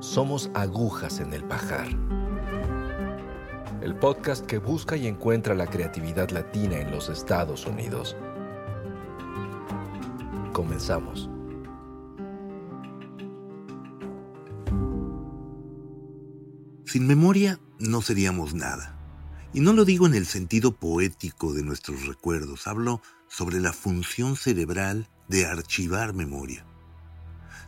Somos agujas en el pajar. El podcast que busca y encuentra la creatividad latina en los Estados Unidos. Comenzamos. Sin memoria no seríamos nada. Y no lo digo en el sentido poético de nuestros recuerdos, hablo sobre la función cerebral de archivar memoria.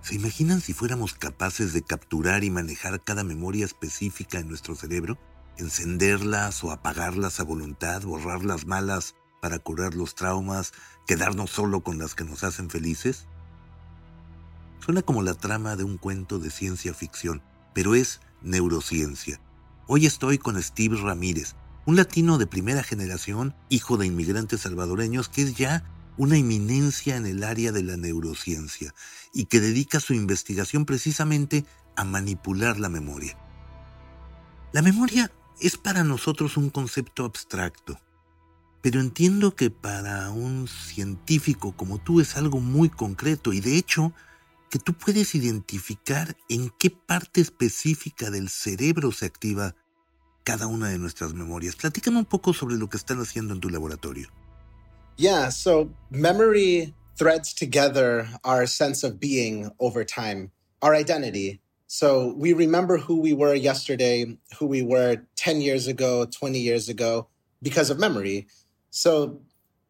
¿Se imaginan si fuéramos capaces de capturar y manejar cada memoria específica en nuestro cerebro? Encenderlas o apagarlas a voluntad, borrar las malas para curar los traumas, quedarnos solo con las que nos hacen felices? Suena como la trama de un cuento de ciencia ficción, pero es neurociencia. Hoy estoy con Steve Ramírez, un latino de primera generación, hijo de inmigrantes salvadoreños, que es ya una eminencia en el área de la neurociencia y que dedica su investigación precisamente a manipular la memoria. La memoria es para nosotros un concepto abstracto, pero entiendo que para un científico como tú es algo muy concreto y de hecho que tú puedes identificar en qué parte específica del cerebro se activa cada una de nuestras memorias. Platícame un poco sobre lo que están haciendo en tu laboratorio. Yeah, so memory threads together our sense of being over time, our identity. So we remember who we were yesterday, who we were 10 years ago, 20 years ago, because of memory. So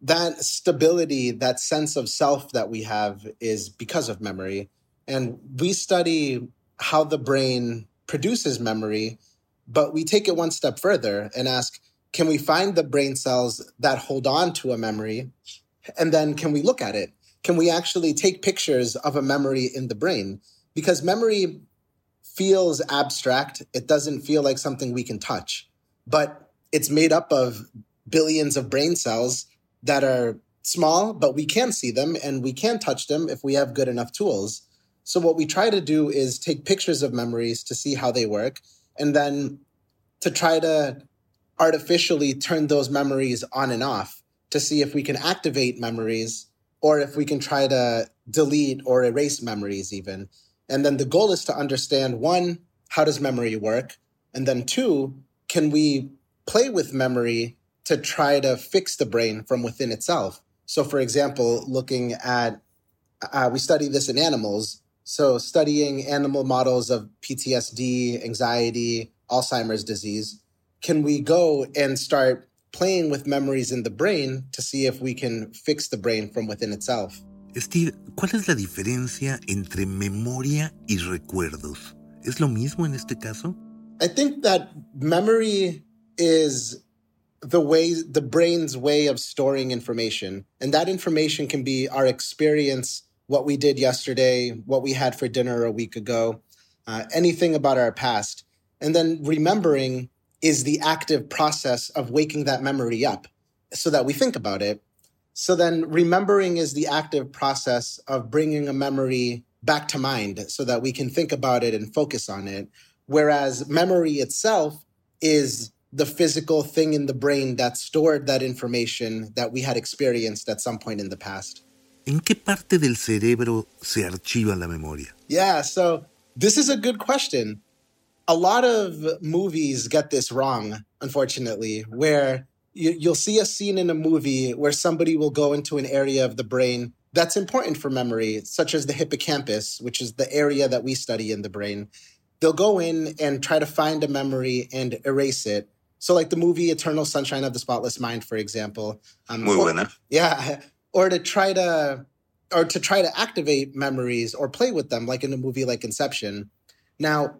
that stability, that sense of self that we have is because of memory. And we study how the brain produces memory, but we take it one step further and ask can we find the brain cells that hold on to a memory? And then can we look at it? Can we actually take pictures of a memory in the brain? Because memory feels abstract, it doesn't feel like something we can touch, but it's made up of billions of brain cells that are small, but we can see them and we can touch them if we have good enough tools. So, what we try to do is take pictures of memories to see how they work and then to try to artificially turn those memories on and off to see if we can activate memories or if we can try to delete or erase memories, even. And then the goal is to understand one, how does memory work? And then two, can we play with memory to try to fix the brain from within itself. So, for example, looking at, uh, we study this in animals. So, studying animal models of PTSD, anxiety, Alzheimer's disease, can we go and start playing with memories in the brain to see if we can fix the brain from within itself? Steve, ¿cuál es la diferencia entre memoria y recuerdos? ¿Es lo mismo en este caso? I think that memory is the way the brain's way of storing information and that information can be our experience what we did yesterday what we had for dinner a week ago uh, anything about our past and then remembering is the active process of waking that memory up so that we think about it so then remembering is the active process of bringing a memory back to mind so that we can think about it and focus on it whereas memory itself is the physical thing in the brain that stored that information that we had experienced at some point in the past. ¿En qué parte del cerebro se archiva la memoria? Yeah, so this is a good question. A lot of movies get this wrong, unfortunately, where you, you'll see a scene in a movie where somebody will go into an area of the brain that's important for memory, such as the hippocampus, which is the area that we study in the brain. They'll go in and try to find a memory and erase it so, like the movie Eternal Sunshine of the Spotless Mind, for example. Um, Muy buena. Or, yeah, or to try to or to try to activate memories or play with them, like in a movie like Inception. Now,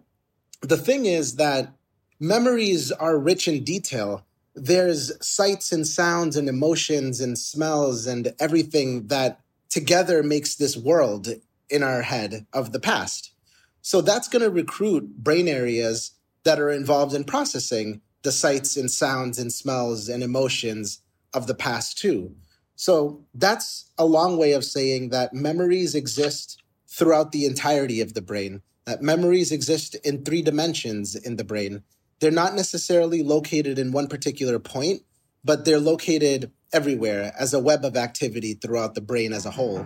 the thing is that memories are rich in detail. There's sights and sounds and emotions and smells and everything that together makes this world in our head of the past. So that's going to recruit brain areas that are involved in processing the sights and sounds and smells and emotions of the past too. So that's a long way of saying that memories exist throughout the entirety of the brain, that memories exist in three dimensions in the brain. They're not necessarily located in one particular point, but they're located everywhere as a web of activity throughout the brain as a whole.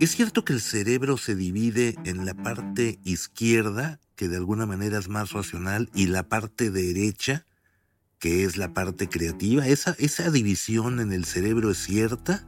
Es cierto que el cerebro se divide en la parte izquierda, que de alguna manera es más racional, y la parte derecha, que es la parte creativa. ¿Esa, esa división en el cerebro es cierta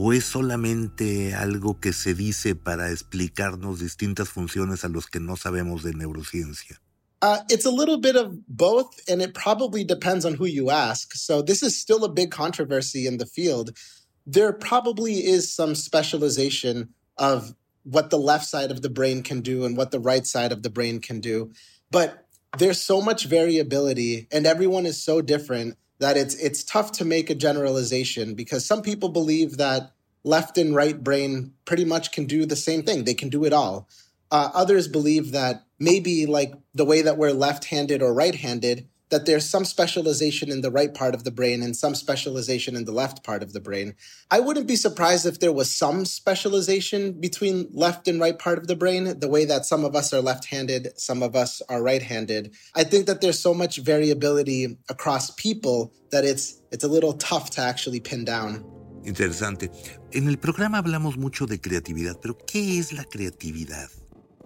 o es solamente algo que se dice para explicarnos distintas funciones a los que no sabemos de neurociencia? Uh, it's a little bit of both, and it probably depends on who you ask. So, this is still a big controversy in the field. There probably is some specialization of what the left side of the brain can do and what the right side of the brain can do. But there's so much variability and everyone is so different that it's it's tough to make a generalization because some people believe that left and right brain pretty much can do the same thing. They can do it all. Uh, others believe that maybe like the way that we're left-handed or right-handed, that there's some specialization in the right part of the brain and some specialization in the left part of the brain. I wouldn't be surprised if there was some specialization between left and right part of the brain, the way that some of us are left handed, some of us are right handed. I think that there's so much variability across people that it's, it's a little tough to actually pin down. Interesante. En el programa hablamos mucho de creatividad, pero ¿qué es la creatividad?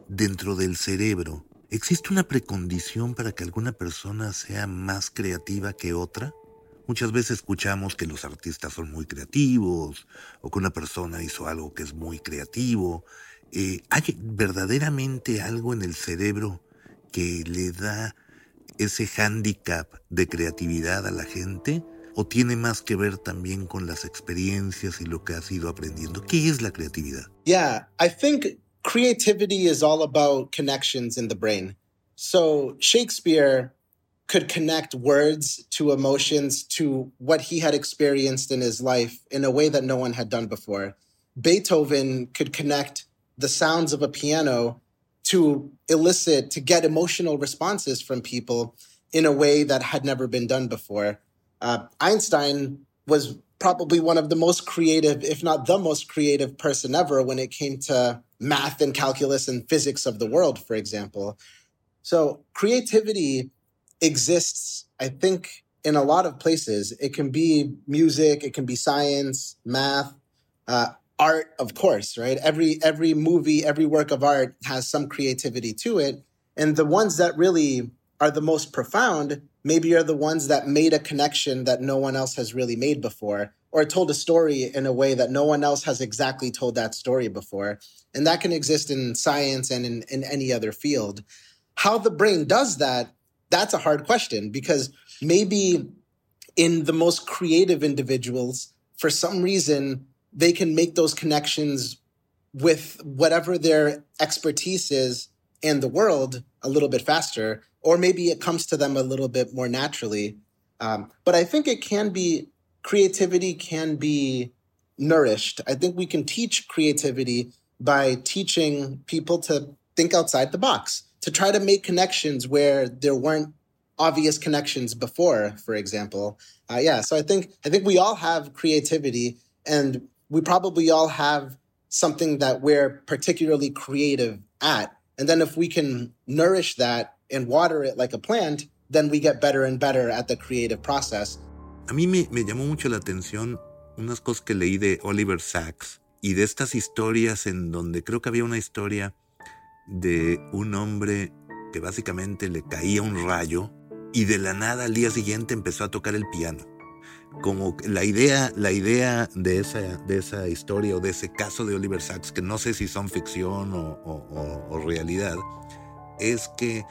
Dentro del cerebro, ¿Existe una precondición para que alguna persona sea más creativa que otra? Muchas veces escuchamos que los artistas son muy creativos o que una persona hizo algo que es muy creativo. Eh, ¿Hay verdaderamente algo en el cerebro que le da ese hándicap de creatividad a la gente? ¿O tiene más que ver también con las experiencias y lo que has ido aprendiendo? ¿Qué es la creatividad? Yeah, I think creativity is all about connections in the brain. So Shakespeare could connect words to emotions to what he had experienced in his life in a way that no one had done before. Beethoven could connect the sounds of a piano to elicit, to get emotional responses from people in a way that had never been done before. Uh, Einstein was probably one of the most creative, if not the most creative person ever when it came to math and calculus and physics of the world, for example. So creativity exists, I think, in a lot of places. It can be music, it can be science, math, uh, art, of course, right? Every every movie, every work of art has some creativity to it. And the ones that really are the most profound maybe are the ones that made a connection that no one else has really made before or told a story in a way that no one else has exactly told that story before. And that can exist in science and in, in any other field. How the brain does that, that's a hard question because maybe in the most creative individuals, for some reason, they can make those connections with whatever their expertise is in the world a little bit faster, or maybe it comes to them a little bit more naturally. Um, but I think it can be creativity can be nourished. I think we can teach creativity by teaching people to think outside the box, to try to make connections where there weren't obvious connections before, for example. Uh, yeah, so I think I think we all have creativity, and we probably all have something that we're particularly creative at. And then if we can nourish that and water it like a plant, then we get better and better at the creative process. A mí me, me llamó mucho la atención unas cosas que leí de Oliver Sacks y de estas historias en donde creo que había una historia de un hombre que básicamente le caía un rayo y de la nada al día siguiente empezó a tocar el piano. Como la idea, la idea de, esa, de esa historia o de ese caso de Oliver Sacks, que no sé si son ficción o, realidad, es que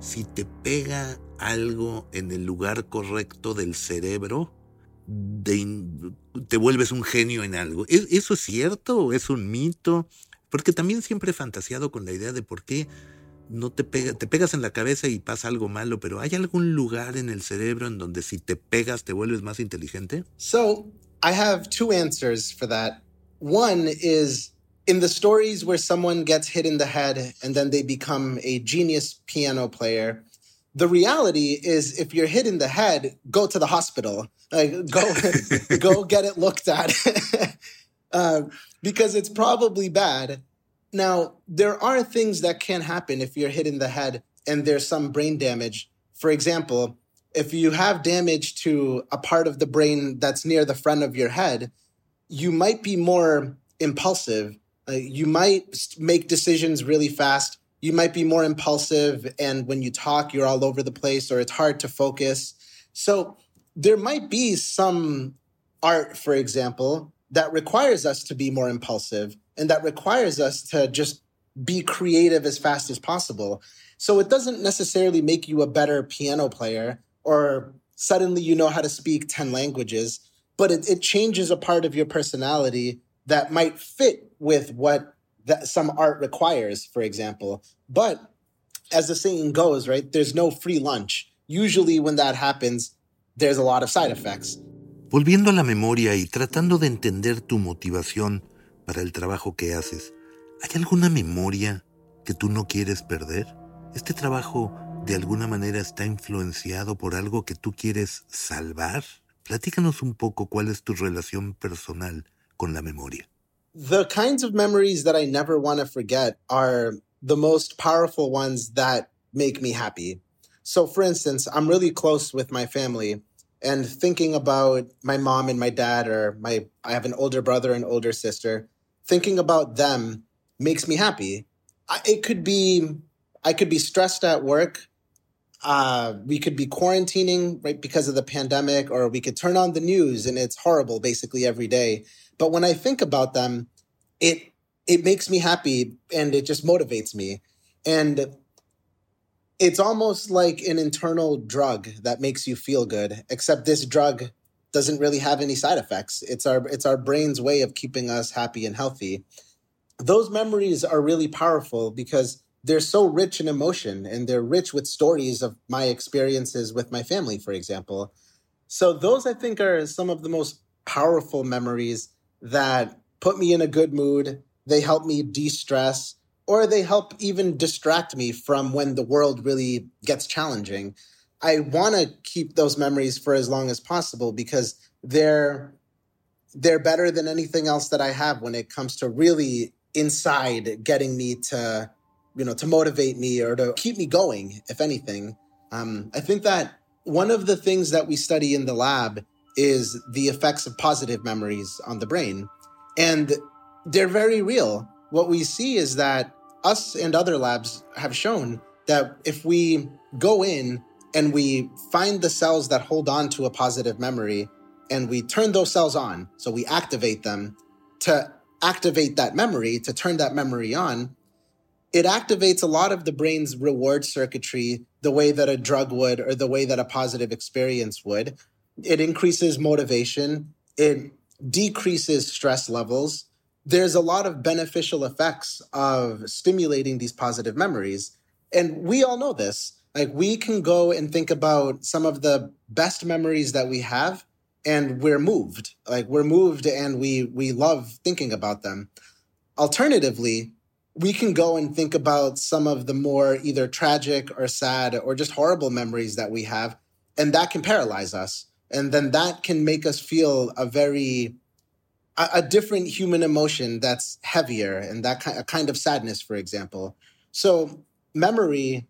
si te pega algo en el lugar correcto del cerebro, te vuelves un genio en algo. ¿Eso es cierto o es un mito? Porque también siempre he fantaseado con la idea de por qué no te pega, te pegas en la cabeza y pasa algo malo, pero ¿hay algún lugar en el cerebro en donde si te pegas te vuelves más inteligente? So, I have two answers for that. One is in the stories where someone gets hit in the head and then they become a genius piano player, the reality is if you're hit in the head, go to the hospital. Like go go get it looked at. uh, because it's probably bad. Now, there are things that can happen if you're hit in the head and there's some brain damage. For example, if you have damage to a part of the brain that's near the front of your head, you might be more impulsive. Uh, you might make decisions really fast. You might be more impulsive. And when you talk, you're all over the place or it's hard to focus. So there might be some art, for example, that requires us to be more impulsive and that requires us to just be creative as fast as possible. So it doesn't necessarily make you a better piano player or suddenly you know how to speak 10 languages, but it, it changes a part of your personality that might fit with what that some art requires, for example. But as the saying goes, right, there's no free lunch. Usually when that happens, there's a lot of side effects. Volviendo a la memoria y tratando de entender tu motivación para el trabajo que haces, ¿hay alguna memoria que tú no quieres perder? ¿Este trabajo de alguna manera está influenciado por algo que tú quieres salvar? Platícanos un poco cuál es tu relación personal con la memoria. The kinds of memories that I never want to forget are the most powerful ones that make me happy. So, for instance, I'm really close with my family. and thinking about my mom and my dad or my I have an older brother and older sister thinking about them makes me happy. I, it could be I could be stressed at work. Uh, we could be quarantining right because of the pandemic or we could turn on the news and it's horrible basically every day. But when I think about them it it makes me happy and it just motivates me. And it's almost like an internal drug that makes you feel good except this drug doesn't really have any side effects. It's our it's our brain's way of keeping us happy and healthy. Those memories are really powerful because they're so rich in emotion and they're rich with stories of my experiences with my family for example. So those i think are some of the most powerful memories that put me in a good mood. They help me de-stress or they help even distract me from when the world really gets challenging. I want to keep those memories for as long as possible because they're they're better than anything else that I have when it comes to really inside getting me to you know to motivate me or to keep me going if anything. Um, i think that one of the things that we study in the lab is the effects of positive memories on the brain and they're very real. What we see is that us and other labs have shown that if we go in and we find the cells that hold on to a positive memory and we turn those cells on, so we activate them to activate that memory, to turn that memory on, it activates a lot of the brain's reward circuitry the way that a drug would or the way that a positive experience would. It increases motivation, it decreases stress levels, there's a lot of beneficial effects of stimulating these positive memories. And we all know this. Like we can go and think about some of the best memories that we have and we're moved. Like we're moved and we we love thinking about them. Alternatively, we can go and think about some of the more either tragic or sad or just horrible memories that we have and that can paralyze us. And then that can make us feel a very a, a different human emotion that's heavier and that kind, a kind of sadness, for example. So memory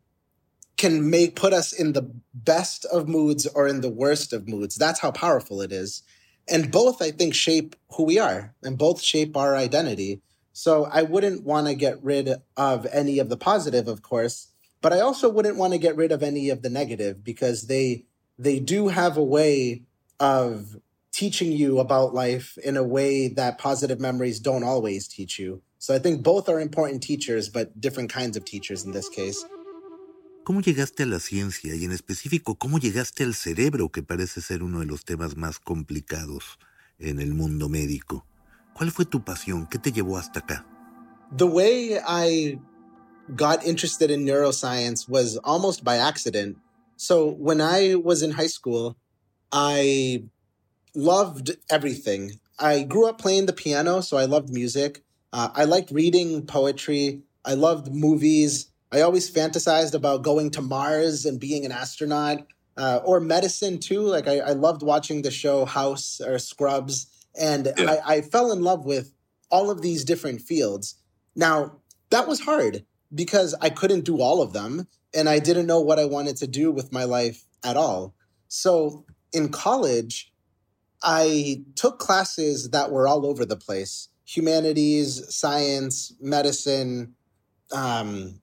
can make put us in the best of moods or in the worst of moods. That's how powerful it is. And both, I think, shape who we are and both shape our identity. So I wouldn't want to get rid of any of the positive, of course, but I also wouldn't want to get rid of any of the negative because they they do have a way of teaching you about life in a way that positive memories don't always teach you. So I think both are important teachers, but different kinds of teachers in this case. ¿Cómo llegaste a la ciencia y en específico cómo llegaste al cerebro, que parece ser uno de los temas más complicados en el mundo médico? ¿Cuál fue tu pasión? ¿Qué te llevó hasta acá? The way I got interested in neuroscience was almost by accident. So when I was in high school, I loved everything. I grew up playing the piano, so I loved music. Uh, I liked reading poetry. I loved movies. I always fantasized about going to Mars and being an astronaut uh, or medicine too. Like I, I, loved watching the show House or Scrubs, and yeah. I, I fell in love with all of these different fields. Now, that was hard because I couldn't do all of them and I didn't know what I wanted to do with my life at all. So in college, I took classes that were all over the place humanities, science, medicine, um,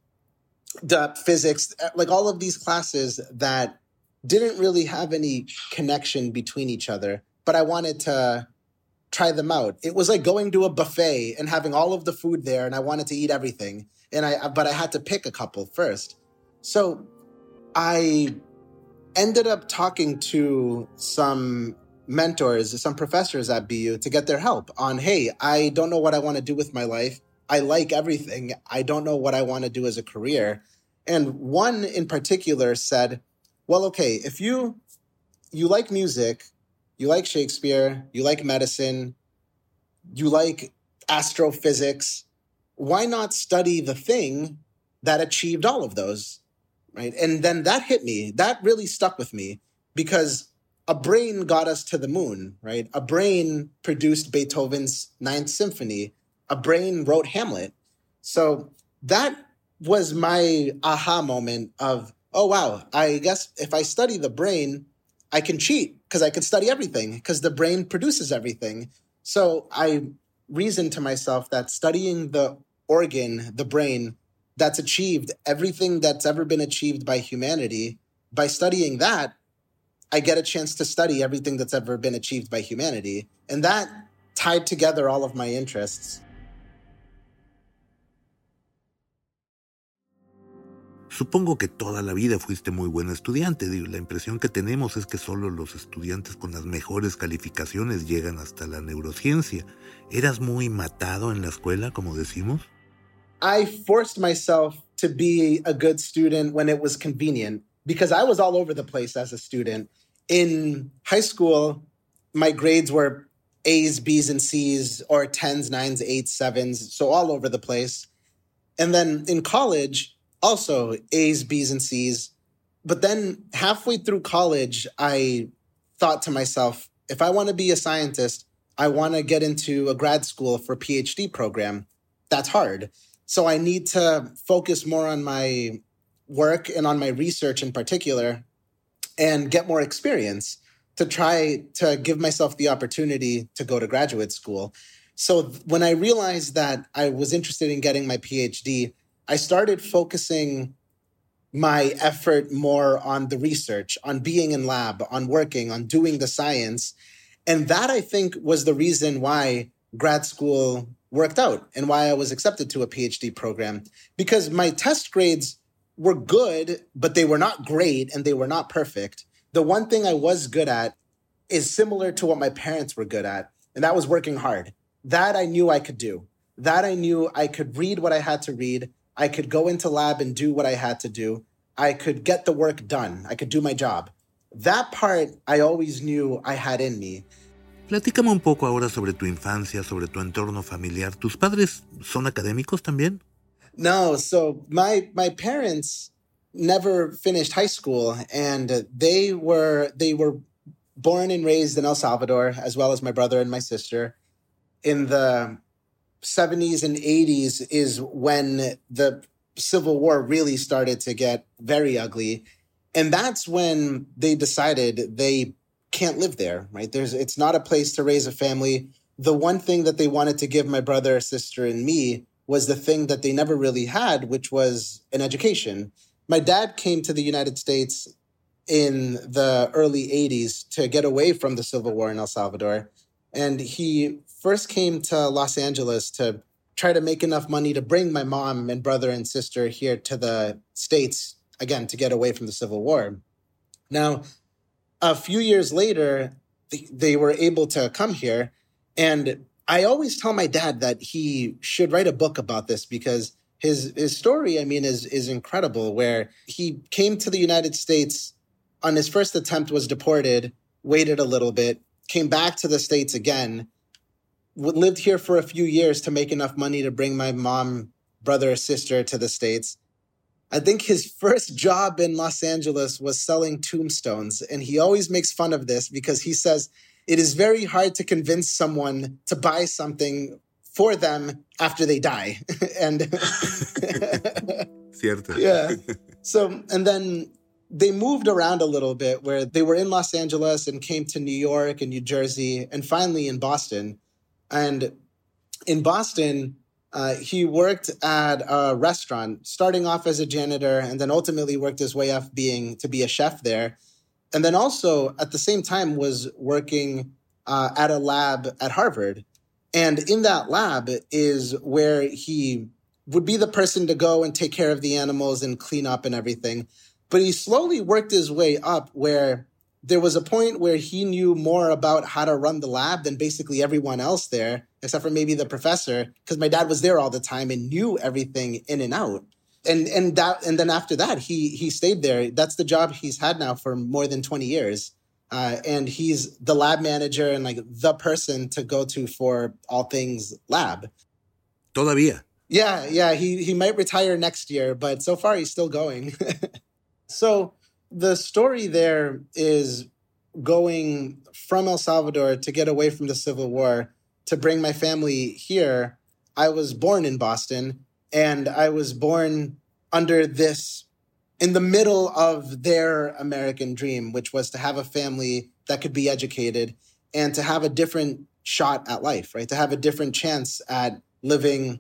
physics, uh, like all of these classes that didn't really have any connection between each other, but I wanted to try them out. It was like going to a buffet and having all of the food there, and I wanted to eat everything. And I, uh, but I had to pick a couple first. So I ended up talking to some mentors, some professors at BU to get their help on, hey, I don't know what I want to do with my life. I like everything. I don't know what I want to do as a career. And one in particular said, well, okay, if you you like music, you like Shakespeare, you like medicine, you like astrophysics, why not study the thing that achieved all of those? Right. And then that hit me. That really stuck with me because a brain got us to the moon, right? A brain produced Beethoven's Ninth Symphony. A brain wrote Hamlet. So that was my aha moment of, oh, wow, I guess if I study the brain, I can cheat because I could study everything because the brain produces everything. So I reasoned to myself that studying the organ, the brain, that's achieved everything that's ever been achieved by humanity, by studying that, I get a chance to study everything that's ever been achieved by humanity. And that tied together all of my interests. Supongo que toda la vida fuiste muy buen estudiante. La impresión que tenemos es que solo los estudiantes con las mejores calificaciones llegan hasta la neurociencia. ¿Eras muy matado en la escuela, como decimos? I forced myself to be a good student when it was convenient because I was all over the place as a student. In high school, my grades were A's, B's, and C's, or 10s, 9s, 8s, 7s, so all over the place. And then in college, also A's, B's, and C's. But then halfway through college, I thought to myself, if I want to be a scientist, I want to get into a grad school for PhD program. That's hard. So I need to focus more on my work and on my research in particular and get more experience to try to give myself the opportunity to go to graduate school. So when I realized that I was interested in getting my PhD, I started focusing my effort more on the research, on being in lab, on working, on doing the science. And that I think was the reason why grad school worked out and why I was accepted to a PhD program because my test grades were good, but they were not great and they were not perfect. The one thing I was good at is similar to what my parents were good at, and that was working hard. That I knew I could do. That I knew I could read what I had to read. I could go into lab and do what I had to do. I could get the work done. I could do my job. That part I always knew I had in me. Platícame un poco ahora sobre tu infancia, sobre tu entorno familiar. ¿Tus padres son académicos también? No, so my my parents never finished high school and they were they were born and raised in El Salvador as well as my brother and my sister. In the 70s and 80s is when the Civil War really started to get very ugly. And that's when they decided they can't live there, right? There's it's not a place to raise a family. The one thing that they wanted to give my brother, sister, and me was the thing that they never really had, which was an education. My dad came to the United States in the early 80s to get away from the Civil War in El Salvador. And he first came to Los Angeles to try to make enough money to bring my mom and brother and sister here to the States, again, to get away from the Civil War. Now, a few years later, they were able to come here. And I always tell my dad that he should write a book about this because his his story, I mean, is is incredible. Where he came to the United States on his first attempt, was deported, waited a little bit, came back to the states again, lived here for a few years to make enough money to bring my mom, brother, or sister to the States. I think his first job in Los Angeles was selling tombstones. And he always makes fun of this because he says it is very hard to convince someone to buy something for them after they die. and Cierto. yeah. So, and then they moved around a little bit where they were in Los Angeles and came to New York and New Jersey and finally in Boston. And in Boston, uh, he worked at a restaurant, starting off as a janitor, and then ultimately worked his way up being to be a chef there. And then also at the same time was working uh, at a lab at Harvard. And in that lab is where he would be the person to go and take care of the animals and clean up and everything. But he slowly worked his way up where there was a point where he knew more about how to run the lab than basically everyone else there, except for maybe the professor, because my dad was there all the time and knew everything in and out. And and that and then after that, he he stayed there. That's the job he's had now for more than 20 years. Uh, and he's the lab manager and like the person to go to for all things lab. Todavía. Yeah, yeah, he he might retire next year, but so far he's still going. so the story there is going from El Salvador to get away from the Civil War to bring my family here. I was born in Boston and I was born under this in the middle of their American dream, which was to have a family that could be educated and to have a different shot at life, right? To have a different chance at living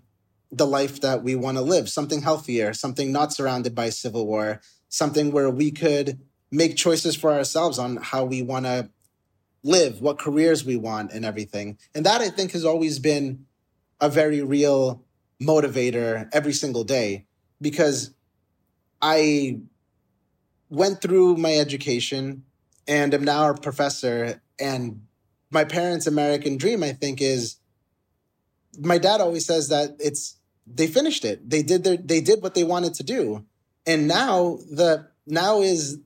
the life that we want to live, something healthier, something not surrounded by civil war, something where we could make choices for ourselves on how we want to live, what careers we want, and everything. And that I think has always been a very real motivator every single day because I went through my education and am now a professor. And my parents' American dream, I think, is my dad always says that it's they finished it. They did their they did what they wanted to do. And now the now is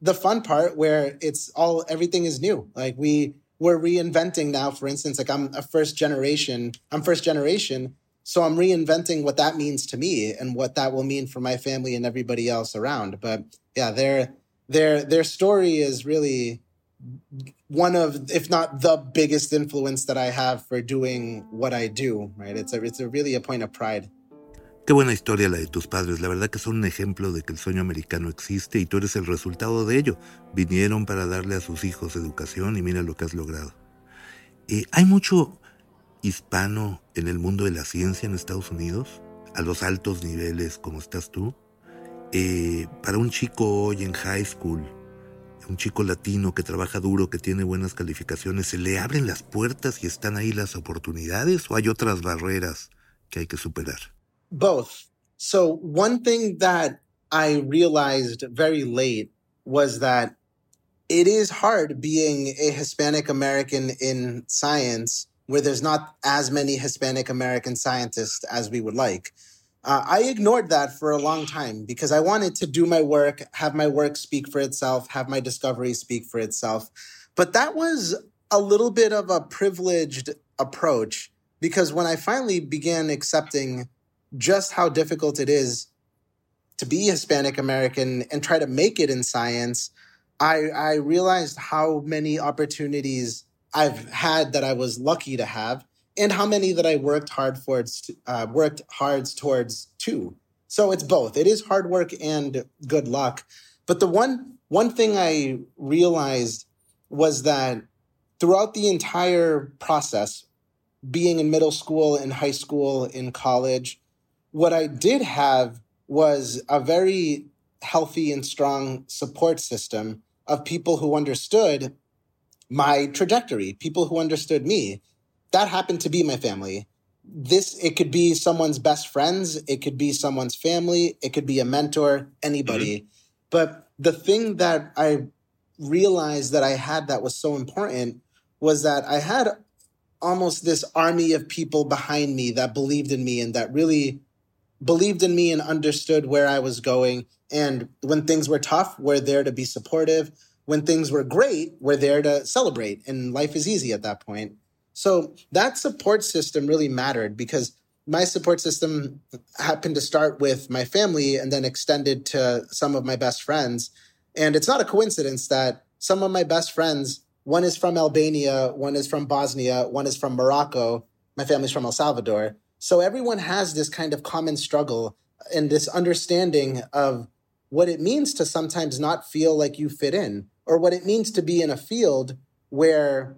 the fun part where it's all everything is new. Like we we're reinventing now, for instance, like I'm a first generation, I'm first generation. So I'm reinventing what that means to me and what that will mean for my family and everybody else around. But yeah, their their their story is really one of, if not the biggest influence that I have for doing what I do. Right? It's a it's a really a point of pride. Qué buena historia la de tus padres. La verdad que son un ejemplo de que el sueño americano existe y tú eres el resultado de ello. Vinieron para darle a sus hijos educación y mira lo que has logrado. Eh, hay mucho hispano en el mundo de la ciencia en Estados Unidos, a los altos niveles como estás tú. Eh, para un chico hoy en high school, un chico latino que trabaja duro, que tiene buenas calificaciones, ¿se le abren las puertas y están ahí las oportunidades o hay otras barreras que hay que superar? Both. So, one thing that I realized very late was that it is hard being a Hispanic American in science where there's not as many Hispanic American scientists as we would like. Uh, I ignored that for a long time because I wanted to do my work, have my work speak for itself, have my discovery speak for itself. But that was a little bit of a privileged approach because when I finally began accepting just how difficult it is to be Hispanic American and try to make it in science, I, I realized how many opportunities I've had that I was lucky to have, and how many that I worked hard for uh, worked hard towards too. So it's both. It is hard work and good luck. But the one one thing I realized was that throughout the entire process, being in middle school, in high school, in college, what I did have was a very healthy and strong support system of people who understood my trajectory, people who understood me. That happened to be my family. This, it could be someone's best friends, it could be someone's family, it could be a mentor, anybody. Mm-hmm. But the thing that I realized that I had that was so important was that I had almost this army of people behind me that believed in me and that really believed in me and understood where I was going. And when things were tough, we're there to be supportive. When things were great, we're there to celebrate. And life is easy at that point. So that support system really mattered because my support system happened to start with my family and then extended to some of my best friends. And it's not a coincidence that some of my best friends, one is from Albania, one is from Bosnia, one is from Morocco, my family's from El Salvador. So everyone has this kind of common struggle and this understanding of what it means to sometimes not feel like you fit in or what it means to be in a field where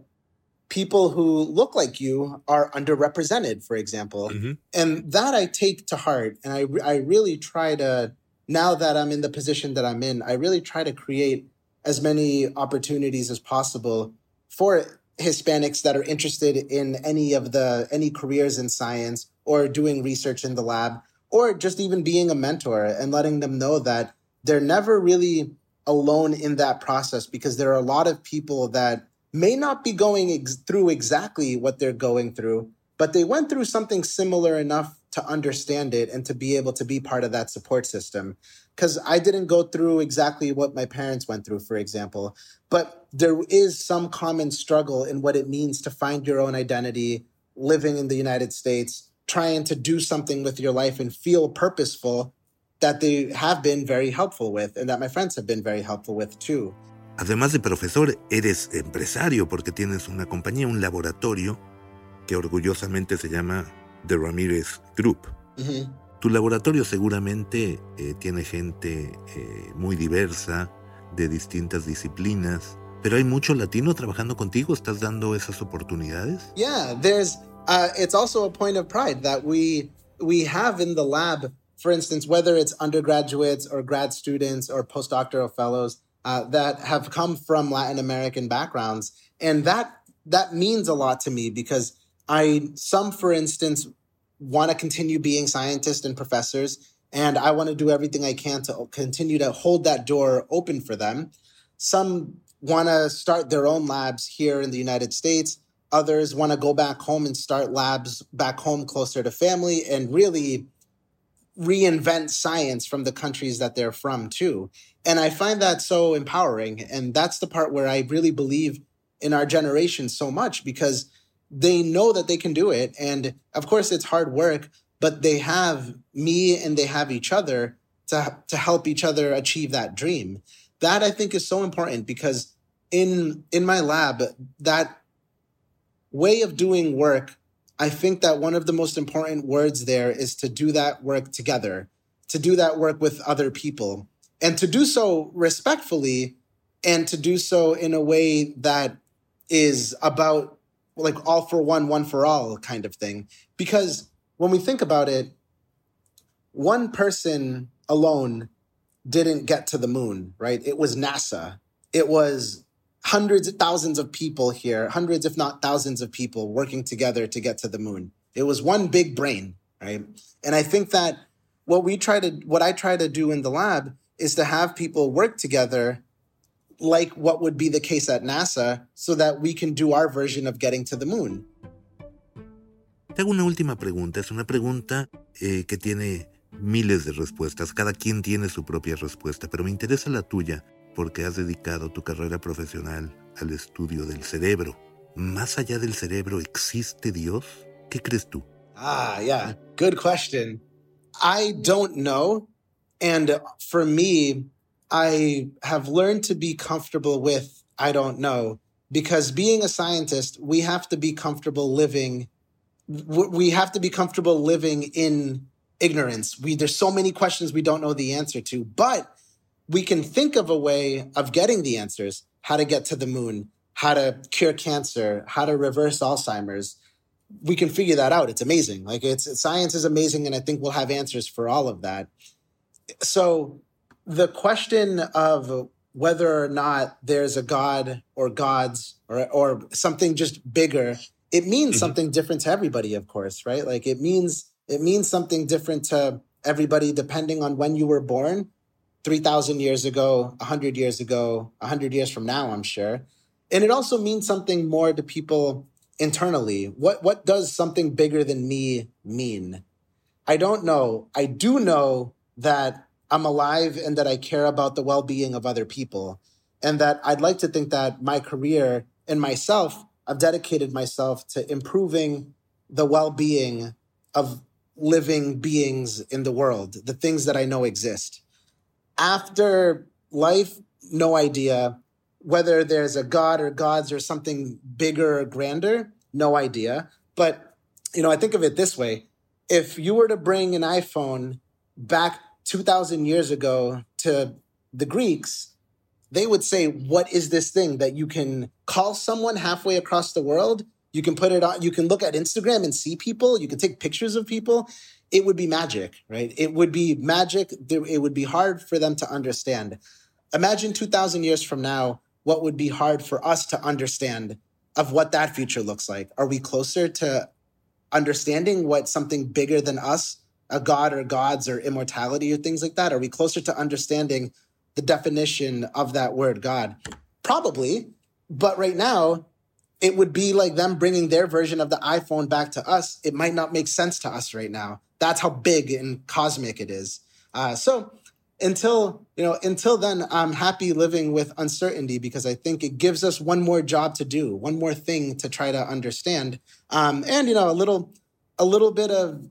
people who look like you are underrepresented, for example. Mm-hmm. And that I take to heart. And I, I really try to, now that I'm in the position that I'm in, I really try to create as many opportunities as possible for Hispanics that are interested in any of the, any careers in science or doing research in the lab or just even being a mentor and letting them know that they're never really alone in that process because there are a lot of people that may not be going ex- through exactly what they're going through, but they went through something similar enough to understand it and to be able to be part of that support system. Because I didn't go through exactly what my parents went through, for example, but there is some common struggle in what it means to find your own identity living in the United States, trying to do something with your life and feel purposeful that they have been very helpful with and that my friends have been very helpful with too. Además de profesor, eres empresario porque tienes una compañía, un laboratorio que orgullosamente se llama The Ramirez Group. Mm-hmm. Tu laboratorio seguramente eh, tiene gente eh, muy diversa, de distintas disciplinas, pero hay mucho latino trabajando contigo. ¿Estás dando esas oportunidades? Yeah, there's. Uh, it's also a point of pride that we we have in the lab. For instance, whether it's undergraduates or grad students or postdoctoral fellows, uh, that have come from Latin American backgrounds, and that that means a lot to me because I some, for instance, want to continue being scientists and professors, and I want to do everything I can to continue to hold that door open for them. Some want to start their own labs here in the United States. Others want to go back home and start labs back home closer to family and really reinvent science from the countries that they're from too. And I find that so empowering. And that's the part where I really believe in our generation so much because they know that they can do it. And of course, it's hard work, but they have me and they have each other to, to help each other achieve that dream. That I think is so important because in in my lab, that way of doing work I think that one of the most important words there is to do that work together, to do that work with other people, and to do so respectfully and to do so in a way that is about like all for one, one for all kind of thing. Because when we think about it, one person alone didn't get to the moon, right? It was NASA. It was hundreds of thousands of people here, hundreds, if not thousands of people working together to get to the moon. It was one big brain, right? And I think that what we try to, what I try to do in the lab is to have people work together like what would be the case at NASA so that we can do our version of getting to the moon. Te hago una última pregunta. Es una pregunta eh, que tiene miles de respuestas. Cada quien tiene su propia respuesta, pero me interesa la tuya. porque has dedicado tu carrera profesional al estudio del cerebro. ¿Más allá del cerebro existe Dios? ¿Qué crees tú? Ah, yeah. Good question. I don't know. And for me, I have learned to be comfortable with I don't know because being a scientist, we have to be comfortable living we have to be comfortable living in ignorance. We there's so many questions we don't know the answer to. But we can think of a way of getting the answers how to get to the moon, how to cure cancer, how to reverse Alzheimer's. We can figure that out. It's amazing. Like it's science is amazing, and I think we'll have answers for all of that. So the question of whether or not there's a God or gods or or something just bigger, it means mm-hmm. something different to everybody, of course, right? Like it means it means something different to everybody depending on when you were born 3,000 years ago, 100 years ago, 100 years from now, I'm sure. And it also means something more to people internally. What, what does something bigger than me mean? I don't know. I do know that I'm alive and that I care about the well being of other people. And that I'd like to think that my career and myself, I've dedicated myself to improving the well being of living beings in the world, the things that I know exist. After life, no idea. Whether there's a God or gods or something bigger or grander, no idea. But, you know, I think of it this way if you were to bring an iPhone back 2,000 years ago to the Greeks, they would say, What is this thing that you can call someone halfway across the world? You can put it on, you can look at Instagram and see people, you can take pictures of people. It would be magic, right? It would be magic. It would be hard for them to understand. Imagine 2,000 years from now, what would be hard for us to understand of what that future looks like? Are we closer to understanding what something bigger than us, a god or gods or immortality or things like that? Are we closer to understanding the definition of that word, God? Probably. But right now, it would be like them bringing their version of the iPhone back to us. It might not make sense to us right now. That's how big and cosmic it is. Uh, so until you know until then i'm happy living with uncertainty because i think it gives us one more job to do one more thing to try to understand um, and you know a little a little bit of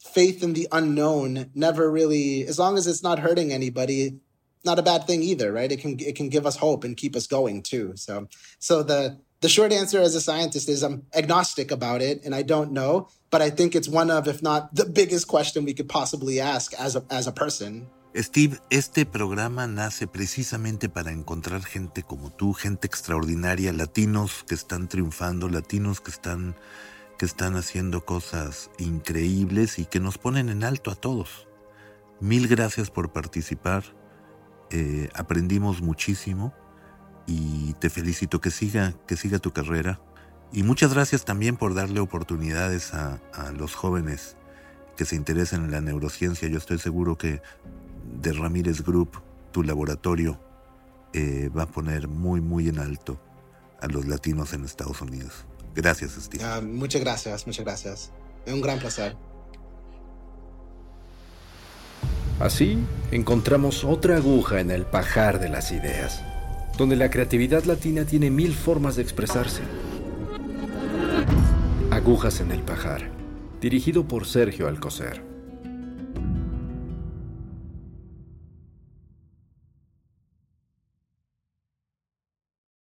faith in the unknown never really as long as it's not hurting anybody not a bad thing either right? It can it can give us hope and keep us going too. So so the the short answer as a scientist is i'm agnostic about it and i don't know but i think it's one of if not the biggest question we could possibly ask as a as a person. Steve, este programa nace precisamente para encontrar gente como tú, gente extraordinaria, latinos que están triunfando, latinos que están, que están haciendo cosas increíbles y que nos ponen en alto a todos. Mil gracias por participar, eh, aprendimos muchísimo y te felicito que siga, que siga tu carrera. Y muchas gracias también por darle oportunidades a, los jóvenes que se interesan en la neurociencia. Yo estoy seguro que de Ramírez Group, tu laboratorio, eh, va a poner muy, muy en alto a los latinos en Estados Unidos. Gracias, Steve. Uh, muchas gracias, muchas gracias. Es un gran placer. Así encontramos otra aguja en el pajar de las ideas, donde la creatividad latina tiene mil formas de expresarse. Agujas en el pajar, dirigido por Sergio Alcocer.